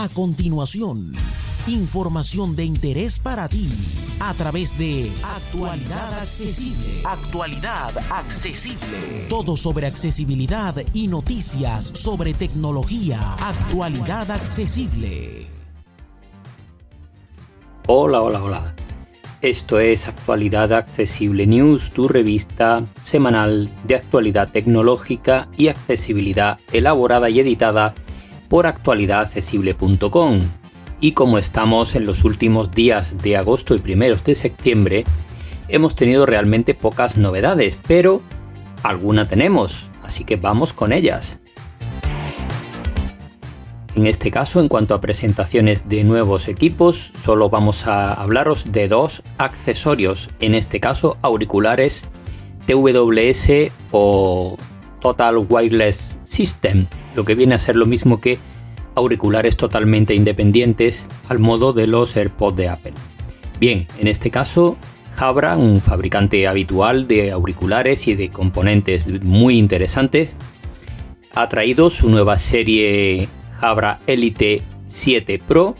A continuación, información de interés para ti a través de Actualidad Accesible. Actualidad Accesible. Todo sobre accesibilidad y noticias sobre tecnología. Actualidad Accesible. Hola, hola, hola. Esto es Actualidad Accesible News, tu revista semanal de actualidad tecnológica y accesibilidad elaborada y editada por actualidadaccesible.com. Y como estamos en los últimos días de agosto y primeros de septiembre, hemos tenido realmente pocas novedades, pero alguna tenemos, así que vamos con ellas. En este caso, en cuanto a presentaciones de nuevos equipos, solo vamos a hablaros de dos accesorios, en este caso auriculares TWS o Total Wireless System, lo que viene a ser lo mismo que auriculares totalmente independientes al modo de los AirPods de Apple. Bien, en este caso, Jabra, un fabricante habitual de auriculares y de componentes muy interesantes, ha traído su nueva serie Jabra Elite 7 Pro.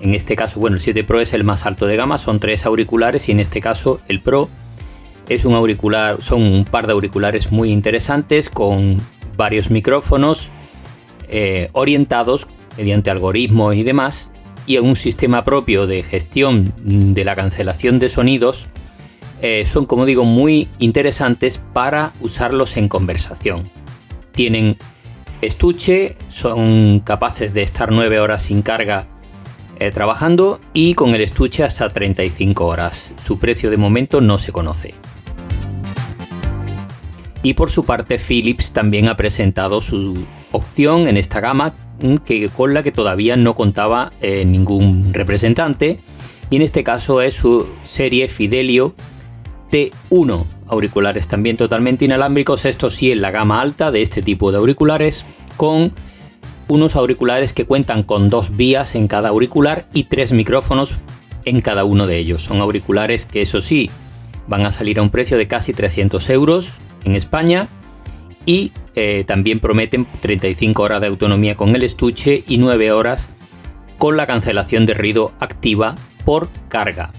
En este caso, bueno, el 7 Pro es el más alto de gama, son tres auriculares y en este caso el Pro es un auricular, son un par de auriculares muy interesantes con varios micrófonos eh, orientados mediante algoritmos y demás y un sistema propio de gestión de la cancelación de sonidos. Eh, son, como digo, muy interesantes para usarlos en conversación. Tienen estuche, son capaces de estar 9 horas sin carga eh, trabajando y con el estuche hasta 35 horas. Su precio de momento no se conoce. Y por su parte Philips también ha presentado su opción en esta gama mm, que, con la que todavía no contaba eh, ningún representante y en este caso es su serie Fidelio T1 auriculares también totalmente inalámbricos, esto sí en la gama alta de este tipo de auriculares, con unos auriculares que cuentan con dos vías en cada auricular y tres micrófonos en cada uno de ellos. Son auriculares que eso sí van a salir a un precio de casi 300 euros en España y eh, también prometen 35 horas de autonomía con el estuche y 9 horas con la cancelación de ruido activa por carga.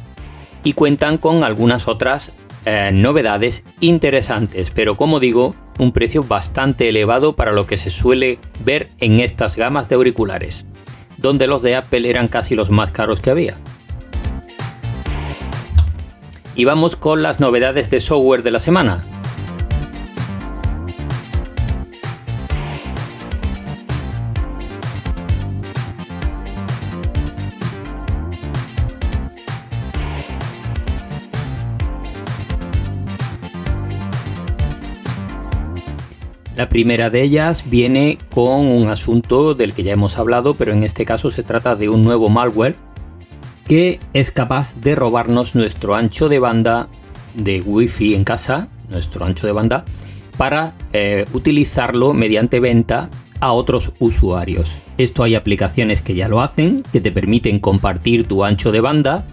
Y cuentan con algunas otras eh, novedades interesantes, pero como digo, un precio bastante elevado para lo que se suele ver en estas gamas de auriculares, donde los de Apple eran casi los más caros que había. Y vamos con las novedades de software de la semana. La primera de ellas viene con un asunto del que ya hemos hablado, pero en este caso se trata de un nuevo malware que es capaz de robarnos nuestro ancho de banda de Wi-Fi en casa, nuestro ancho de banda, para eh, utilizarlo mediante venta a otros usuarios. Esto hay aplicaciones que ya lo hacen, que te permiten compartir tu ancho de banda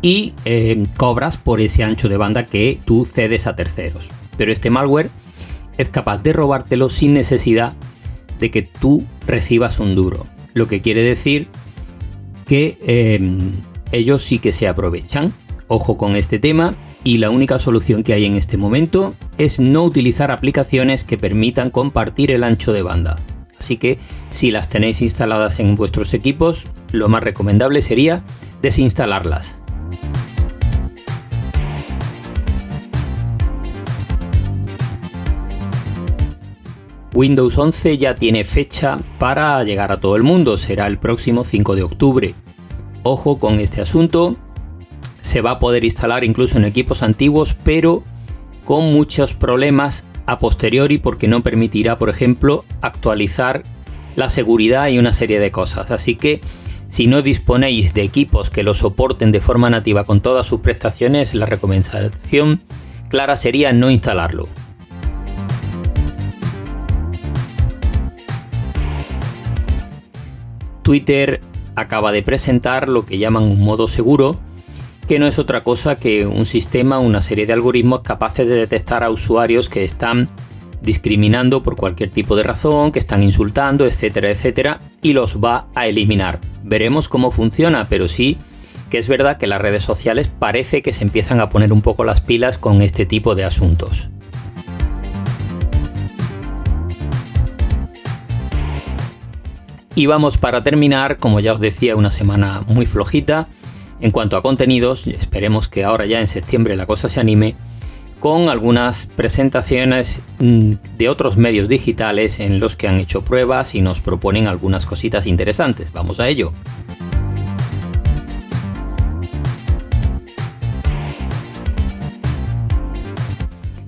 y eh, cobras por ese ancho de banda que tú cedes a terceros. Pero este malware es capaz de robártelo sin necesidad de que tú recibas un duro. Lo que quiere decir que em, ellos sí que se aprovechan. Ojo con este tema y la única solución que hay en este momento es no utilizar aplicaciones que permitan compartir el ancho de banda. Así que si las tenéis instaladas en vuestros equipos, lo más recomendable sería desinstalarlas. Windows 11 ya tiene fecha para llegar a todo el mundo, será el próximo 5 de octubre. Ojo con este asunto, se va a poder instalar incluso en equipos antiguos, pero con muchos problemas a posteriori porque no permitirá, por ejemplo, actualizar la seguridad y una serie de cosas. Así que si no disponéis de equipos que lo soporten de forma nativa con todas sus prestaciones, la recomendación clara sería no instalarlo. Twitter acaba de presentar lo que llaman un modo seguro, que no es otra cosa que un sistema, una serie de algoritmos capaces de detectar a usuarios que están discriminando por cualquier tipo de razón, que están insultando, etcétera, etcétera, y los va a eliminar. Veremos cómo funciona, pero sí que es verdad que las redes sociales parece que se empiezan a poner un poco las pilas con este tipo de asuntos. Y vamos para terminar, como ya os decía, una semana muy flojita. En cuanto a contenidos, esperemos que ahora ya en septiembre la cosa se anime con algunas presentaciones mm, de otros medios digitales en los que han hecho pruebas y nos proponen algunas cositas interesantes. Vamos a ello.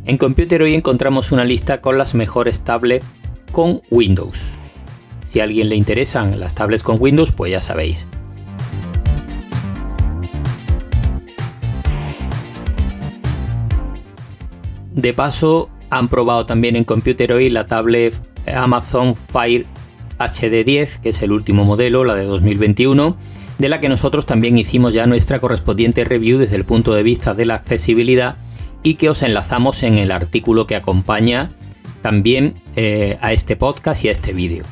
En Computer hoy encontramos una lista con las mejores tablets con Windows. Si a alguien le interesan las tablets con Windows, pues ya sabéis. De paso, han probado también en Computer hoy la tablet Amazon Fire HD10, que es el último modelo, la de 2021, de la que nosotros también hicimos ya nuestra correspondiente review desde el punto de vista de la accesibilidad y que os enlazamos en el artículo que acompaña también eh, a este podcast y a este vídeo.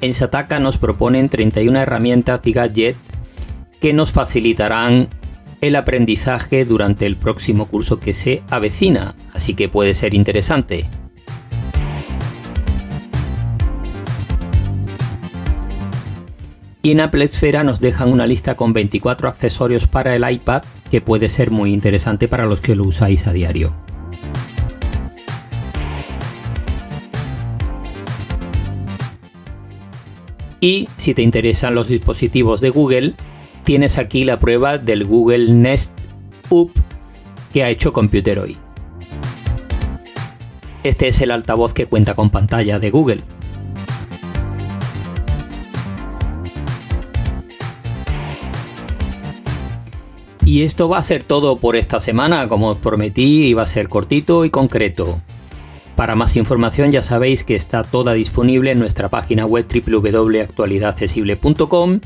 En Sataka nos proponen 31 herramientas y gadgets que nos facilitarán el aprendizaje durante el próximo curso que se avecina, así que puede ser interesante. Y en Apple Esfera nos dejan una lista con 24 accesorios para el iPad que puede ser muy interesante para los que lo usáis a diario. Y si te interesan los dispositivos de Google, tienes aquí la prueba del Google Nest Up que ha hecho Computer hoy. Este es el altavoz que cuenta con pantalla de Google. Y esto va a ser todo por esta semana, como os prometí, iba a ser cortito y concreto. Para más información ya sabéis que está toda disponible en nuestra página web www.actualidadaccesible.com.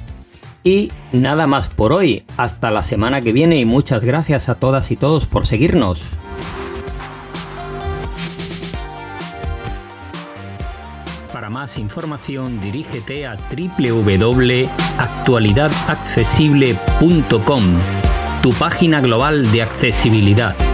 Y nada más por hoy, hasta la semana que viene y muchas gracias a todas y todos por seguirnos. Para más información dirígete a www.actualidadaccesible.com, tu página global de accesibilidad.